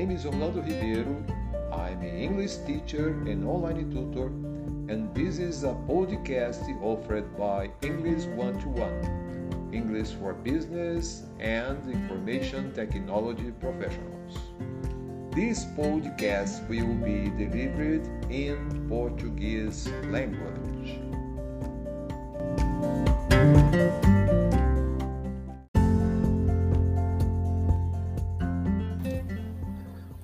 name is Orlando Ribeiro. I'm an English teacher and online tutor, and this is a podcast offered by English One to One, English for business and information technology professionals. This podcast will be delivered in Portuguese language.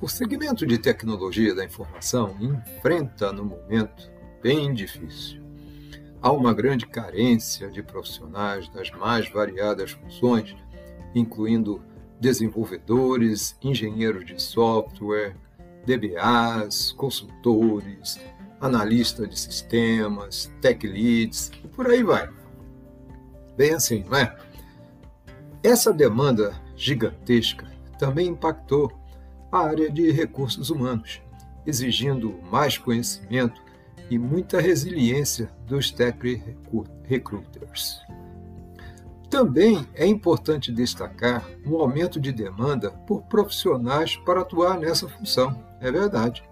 O segmento de tecnologia da informação enfrenta, no momento, bem difícil. Há uma grande carência de profissionais das mais variadas funções, incluindo desenvolvedores, engenheiros de software, DBAs, consultores, analistas de sistemas, tech leads e por aí vai. Bem assim, não é? Essa demanda gigantesca também impactou a área de recursos humanos, exigindo mais conhecimento e muita resiliência dos tech recruiters. Também é importante destacar o aumento de demanda por profissionais para atuar nessa função. É verdade.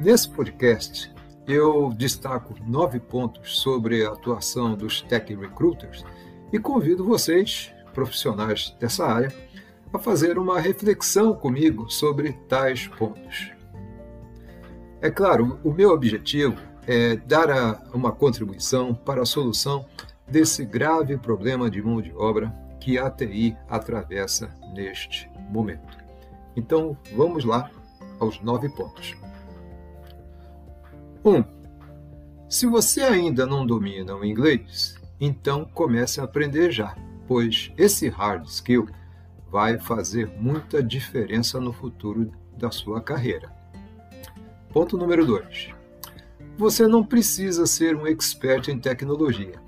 Nesse podcast, eu destaco nove pontos sobre a atuação dos tech recruiters e convido vocês, profissionais dessa área, a fazer uma reflexão comigo sobre tais pontos. É claro, o meu objetivo é dar uma contribuição para a solução desse grave problema de mão de obra que a TI atravessa neste momento. Então, vamos lá aos nove pontos. 1. Um, se você ainda não domina o inglês, então comece a aprender já, pois esse hard skill vai fazer muita diferença no futuro da sua carreira. Ponto número 2. Você não precisa ser um expert em tecnologia,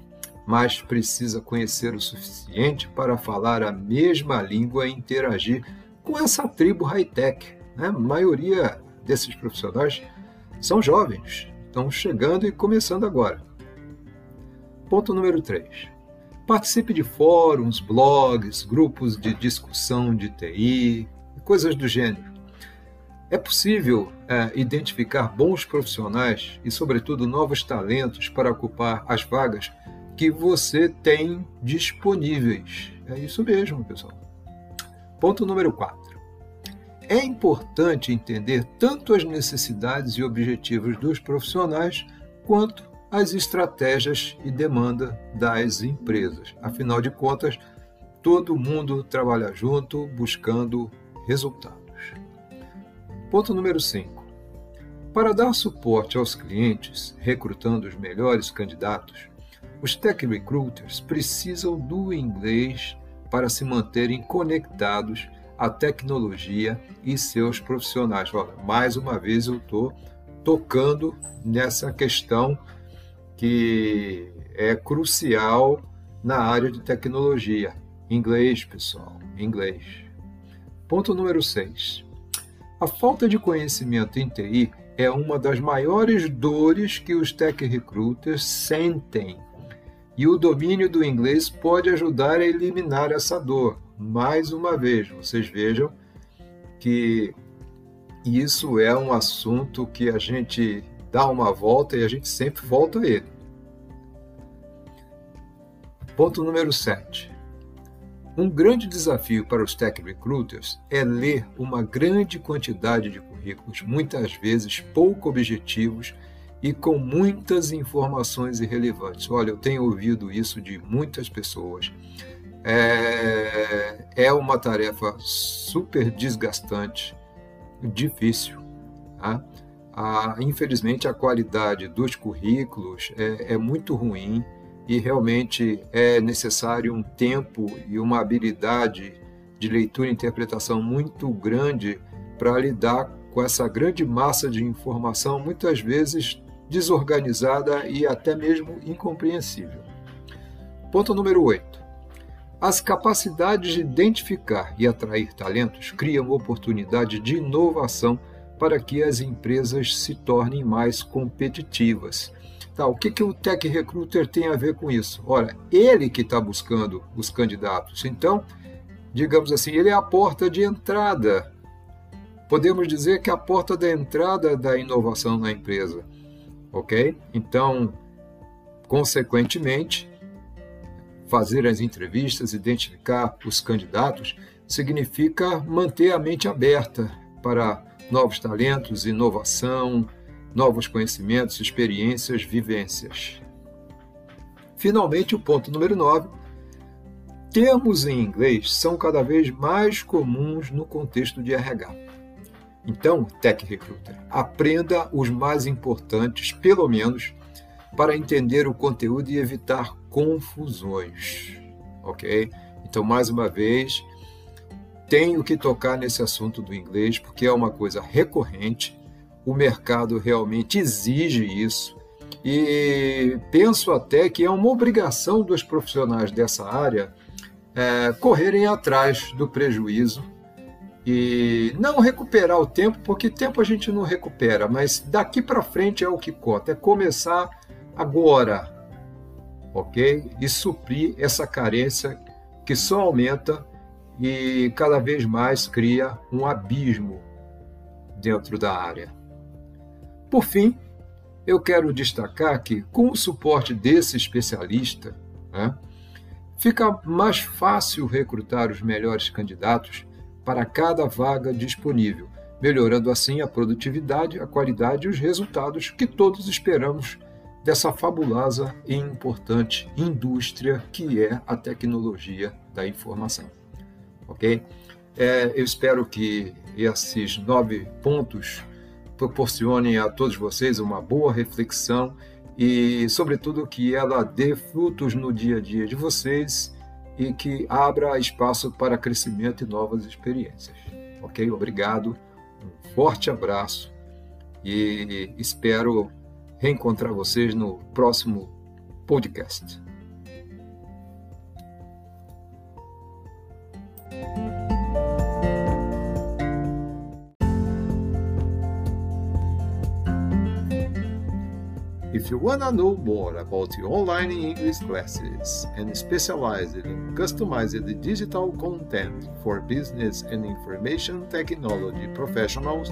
mas precisa conhecer o suficiente para falar a mesma língua e interagir com essa tribo high-tech. Né? A maioria desses profissionais são jovens, estão chegando e começando agora. Ponto número 3. Participe de fóruns, blogs, grupos de discussão de TI, coisas do gênero. É possível é, identificar bons profissionais e, sobretudo, novos talentos para ocupar as vagas que você tem disponíveis. É isso mesmo, pessoal. Ponto número 4. É importante entender tanto as necessidades e objetivos dos profissionais quanto as estratégias e demanda das empresas. Afinal de contas, todo mundo trabalha junto buscando resultados. Ponto número 5. Para dar suporte aos clientes, recrutando os melhores candidatos, os tech recruiters precisam do inglês para se manterem conectados à tecnologia e seus profissionais. Olha, mais uma vez eu estou tocando nessa questão que é crucial na área de tecnologia. Inglês, pessoal, inglês. Ponto número 6. A falta de conhecimento em TI é uma das maiores dores que os tech recruiters sentem. E o domínio do inglês pode ajudar a eliminar essa dor. Mais uma vez, vocês vejam que isso é um assunto que a gente dá uma volta e a gente sempre volta a ele. Ponto número 7. Um grande desafio para os tech recruiters é ler uma grande quantidade de currículos, muitas vezes pouco objetivos e com muitas informações irrelevantes. Olha, eu tenho ouvido isso de muitas pessoas. É, é uma tarefa super desgastante, difícil. Tá? A, infelizmente, a qualidade dos currículos é, é muito ruim e realmente é necessário um tempo e uma habilidade de leitura e interpretação muito grande para lidar com essa grande massa de informação, muitas vezes desorganizada e até mesmo incompreensível. Ponto número 8. As capacidades de identificar e atrair talentos criam oportunidade de inovação para que as empresas se tornem mais competitivas. Tá, o que, que o Tech Recruiter tem a ver com isso? Ora, ele que está buscando os candidatos. Então, digamos assim, ele é a porta de entrada podemos dizer que é a porta da entrada da inovação na empresa, ok? Então, consequentemente, fazer as entrevistas, identificar os candidatos, significa manter a mente aberta para novos talentos, inovação, novos conhecimentos, experiências, vivências. Finalmente, o ponto número 9. Termos em inglês são cada vez mais comuns no contexto de RH. Então, Tech Recruiter, aprenda os mais importantes, pelo menos, para entender o conteúdo e evitar confusões. Ok? Então, mais uma vez, tenho que tocar nesse assunto do inglês porque é uma coisa recorrente, o mercado realmente exige isso. E penso até que é uma obrigação dos profissionais dessa área é, correrem atrás do prejuízo e não recuperar o tempo, porque tempo a gente não recupera, mas daqui para frente é o que conta, é começar agora, ok? E suprir essa carência que só aumenta e cada vez mais cria um abismo dentro da área. Por fim, eu quero destacar que, com o suporte desse especialista, né, fica mais fácil recrutar os melhores candidatos para cada vaga disponível, melhorando assim a produtividade, a qualidade e os resultados que todos esperamos dessa fabulosa e importante indústria que é a tecnologia da informação. Ok? É, eu espero que esses nove pontos proporcionem a todos vocês uma boa reflexão e, sobretudo, que ela dê frutos no dia a dia de vocês e que abra espaço para crescimento e novas experiências. Ok? Obrigado, um forte abraço e espero reencontrar vocês no próximo podcast. If you want to know more about online English classes and specialized in customized digital content for business and information technology professionals,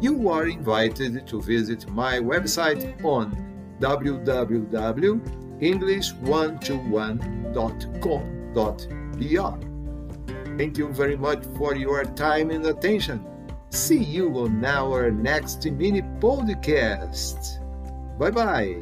you are invited to visit my website on www.english121.com.br. Thank you very much for your time and attention. See you on our next mini podcast. Bye bye.